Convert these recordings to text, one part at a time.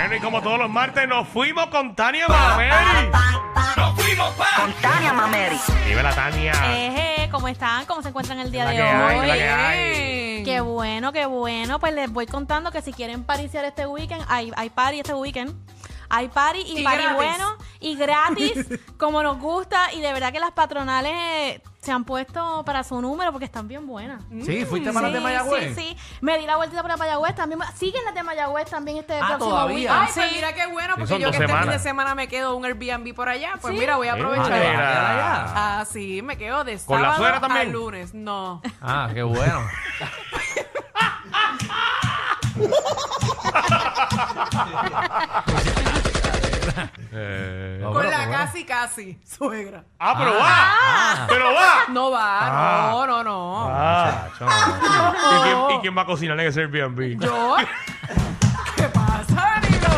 Bueno, y como todos los martes, nos fuimos con Tania Mameri. ¡Nos fuimos, pa! Con Tania Mameri. Dime la Tania. Eje, ¿cómo están? ¿Cómo se encuentran el día La de que hay, hoy? la que hay. Qué bueno, qué bueno. Pues les voy contando que si quieren pariciar este weekend, hay, hay party este weekend. Hay party y, Y party gratis. bueno y gratis, como nos gusta. Y de verdad que las patronales eh, se han puesto para su número porque están bien buenas. Sí, fuiste para las de Sí, Mayagüez. Sí, sí. Me di la vueltita para Mayagüez también. Siguen las de Mayagüez también este Ah, próximo todavía. weekend. Ay, Sí. pues mira qué bueno, porque son yo dos que este fin de semanas. semana me quedo un Airbnb por allá. Pues Sí. mira, voy a aprovechar. mira. Ah, sí, me quedo de ¿Con la sábado suegra también? a lunes. No. Ah, qué bueno. casi suegra. ah, pero va. Pero va. No va, Ah. no, no, no. Ah. Chacho, no. ¿Y, quién, y quién va a cocinar en ese Airbnb? ¿Yo? ¿Qué pasa, Danilo?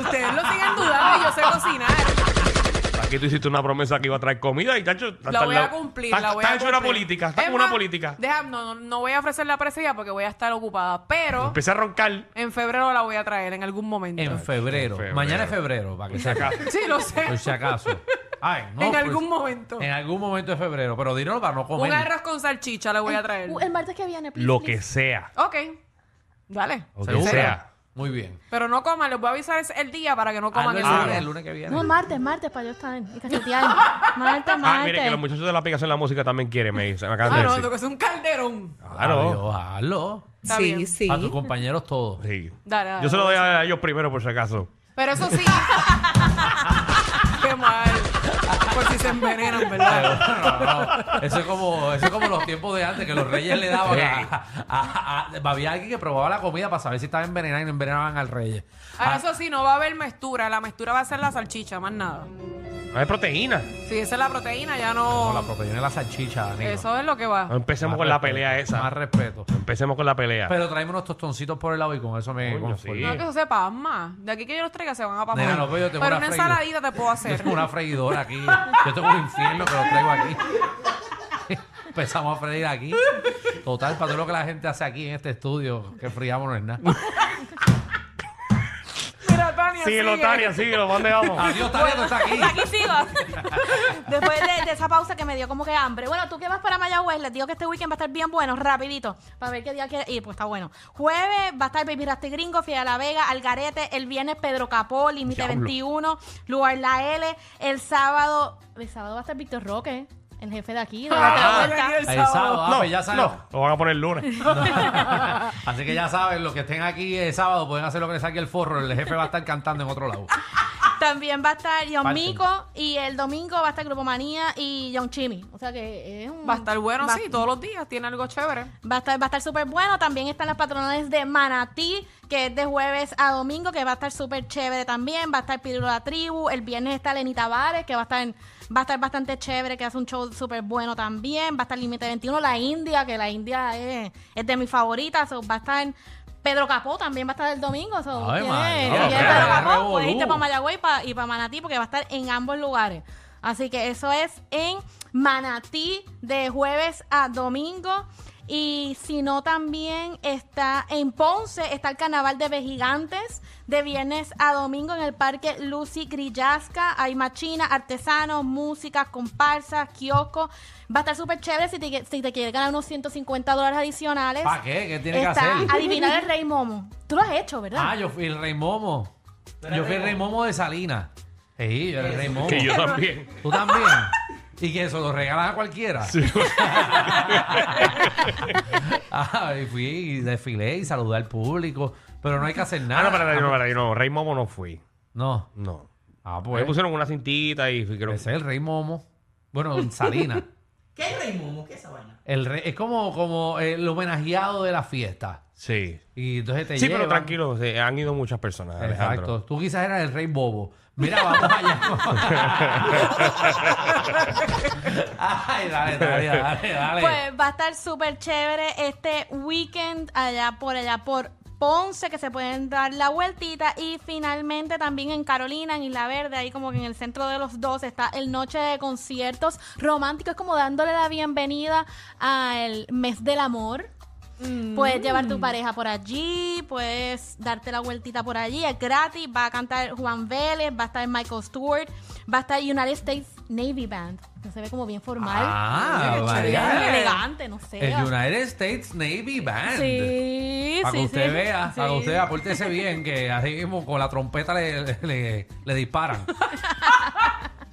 Ustedes lo siguen dudando y yo sé cocinar. Aquí tú hiciste una promesa que iba a traer comida y tacho, La voy a cumplir, la voy a Está hecho una cumplir. política, está Es como una más, política. Deja, no, no, no voy a ofrecer la presilla porque voy a estar ocupada, pero Empecé a roncar. en febrero la voy a traer en algún momento. En febrero. febrero. Mañana es febrero, para que sepa. Sí, lo sé. Por si acaso. Ay, no. en pues, algún momento. En algún momento de febrero. Pero dímelo para no comer. Un arroz con salchicha le voy a traer. Uh, el martes que viene, please, Lo please. que sea. Ok. Dale. Lo que sea. Muy bien. Pero no coman, les voy a avisar el día para que no coman ese lunes, día. el lunes que viene. No, martes, martes, para yo estar y cachetear. martes, Ah, martes. mire que los muchachos de la aplicación de la música también quieren, me dicen. Me acaban Ah, de no, decir. lo que es un calderón. Claro. Adiós, hazlo. Está bien. sí. A tus compañeros todos. Sí. Dale, dale. Yo se lo doy a ellos primero por si acaso. Pero eso sí. se envenenan, ¿verdad? Pero, no, no. Eso es como, eso es como los tiempos de antes que los reyes le daban a, a- a- había alguien que probaba la comida para saber si estaba envenenada y no envenenaban al rey. Ahora, eso sí, no va a haber meztura. La meztura va a ser la salchicha, más nada. No hay proteína. Si esa es la proteína, ya Como no. la proteína y la salchicha, Danilo. Eso es lo que va. No empecemos Más con la respeto, pelea Más esa. respeto. Empecemos con la pelea. Pero traemos unos tostoncitos por el lado y con eso me Coño, conformo. sí. No, que eso se pasma. De aquí que yo los traiga se van a pasar. Nena, no, pero yo tengo Pero una ensaladita te puedo Yo hacer. tengo una freidora aquí. Yo tengo un infierno que lo traigo aquí. Empezamos a freír aquí. Total, para todo lo que la gente hace aquí en este estudio, que friamos no es nada. Síguelo, sigue. Tania, síguelo. ¿Para dónde vamos? Adiós, Tania, tú estás aquí. Aquí sigo. Después de, de esa pausa que me dio como que hambre. Bueno, tú que vas para Mayagüez, les digo que este weekend va a estar bien bueno, rapidito, para ver qué día quiere ir, pues está bueno. Jueves va a estar Baby Rasty Gringo, Fiel a la Vega, Algarete, el viernes Pedro Capó, Límite Diablo. 21, Lugar La L, el sábado, el sábado va a estar Víctor Roque, el jefe de aquí, la Ah, vuelta. el El sábado, ah, No, pues ya saben. no, lo van a poner el lunes. Así que ya saben, los que estén aquí el sábado pueden hacer lo que les saque el forro. El jefe va a estar cantando en otro lado. También va a estar John. Mico y el domingo va a estar Grupo Manía y John Chimmy. O sea que es un... Va a estar bueno, va- sí, todos los días. Tiene algo chévere. Va a estar, va a estar súper bueno. También están las patronales de Manatí, que es de jueves a domingo, que va a estar súper chévere también. Va a estar Pirulo la Tribu. El viernes está Lenny Tavares, que va a estar, va a estar bastante chévere, que hace un show súper bueno también. Va a estar Límite 21, la India, que la India es, es de mis favoritas. So, va a estar Pedro Capó también va a estar el domingo. So, Ay, si quieres qué Pedro Capó, puedes irte para Mayagüey y para Manatí, porque va a estar en ambos lugares. Así que eso es en Manatí de jueves a domingo. Y si no, también está en Ponce, está el Carnaval de Vejigantes, de viernes a domingo en el Parque Lucy Grillasca. Hay machina, artesanos, música, comparsas, kiosco. Va a estar súper chévere si te, si te quieres ganar unos 150 dólares adicionales. ¿Para qué? ¿Qué tiene que Está hacer? adivinar el Rey Momo. Tú lo has hecho, ¿verdad? Ah, yo fui el Rey Momo. Yo fui el Rey Momo de Salinas. Sí, yo era el Rey Momo. Que yo también. ¿Tú también? ¿Y que eso lo regalan a cualquiera? ah, y fui y desfilé y saludé al público. Pero no hay que hacer Ah, nada. no, para, no, para, no, Rey Momo no fui. No. No. Ah, Me pues. pusieron una cintita y fui, creo Ese es el Rey Momo. Bueno, en Salinas. ¿Qué es Rey Momo? ¿Qué es esa vaina? El rey, es como, como el homenajeado de la fiesta. Sí. Y entonces te Sí, pero tranquilo, se- han ido muchas personas, Alejandro. Exacto. Tú quizás eras el rey bobo. Mira, vamos allá. Ay, dale, dale, dale, dale. Pues va a estar súper chévere este weekend allá por allá por Ponce, que se pueden dar la vueltita. Y finalmente también en Carolina, en Isla Verde, ahí como que en el centro de los dos, está el Noche de Conciertos Románticos, como dándole la bienvenida al mes del amor. Puedes llevar tu pareja por allí, puedes darte la vueltita por allí, es gratis, va a cantar Juan Vélez, va a estar Michael Stewart, va a estar United States Navy Band, que se ve como bien formal. Ah, vaya. elegante, no sé. El United States Navy Band. Sí, Para que sí, usted sí. vea, para que usted apórtese bien, que así mismo con la trompeta le, le, le disparan.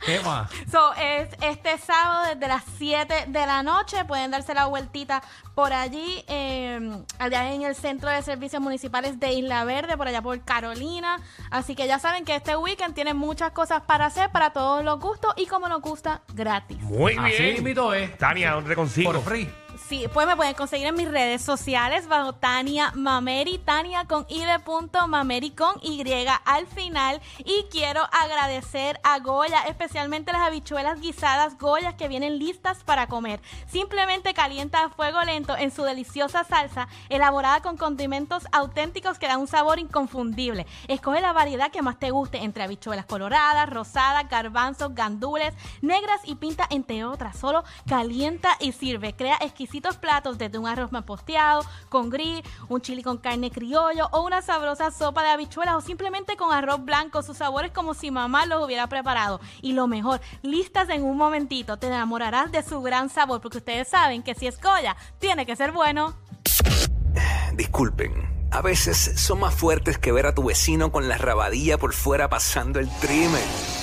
¿Qué más? So, es este sábado desde las 7 de la noche. Pueden darse la vueltita por allí, eh, allá en el Centro de Servicios Municipales de Isla Verde, por allá por Carolina. Así que ya saben que este weekend tiene muchas cosas para hacer para todos los gustos y como nos gusta, gratis. Muy Así bien. mismo es. Tania, ¿dónde consigo? Por free. Pues me pueden conseguir en mis redes sociales bajo Tania Mameri, Tania con i de punto, Mameri con Y al final. Y quiero agradecer a Goya, especialmente las habichuelas guisadas Goyas que vienen listas para comer. Simplemente calienta a fuego lento en su deliciosa salsa, elaborada con condimentos auténticos que dan un sabor inconfundible. Escoge la variedad que más te guste entre habichuelas coloradas, rosadas, garbanzos, gandules, negras y pinta entre otras. Solo calienta y sirve. Crea platos desde un arroz posteado, con gris, un chili con carne criollo o una sabrosa sopa de habichuelas o simplemente con arroz blanco. Sus sabores como si mamá los hubiera preparado. Y lo mejor, listas en un momentito. Te enamorarás de su gran sabor porque ustedes saben que si es Goya, tiene que ser bueno. Disculpen, a veces son más fuertes que ver a tu vecino con la rabadilla por fuera pasando el trimen.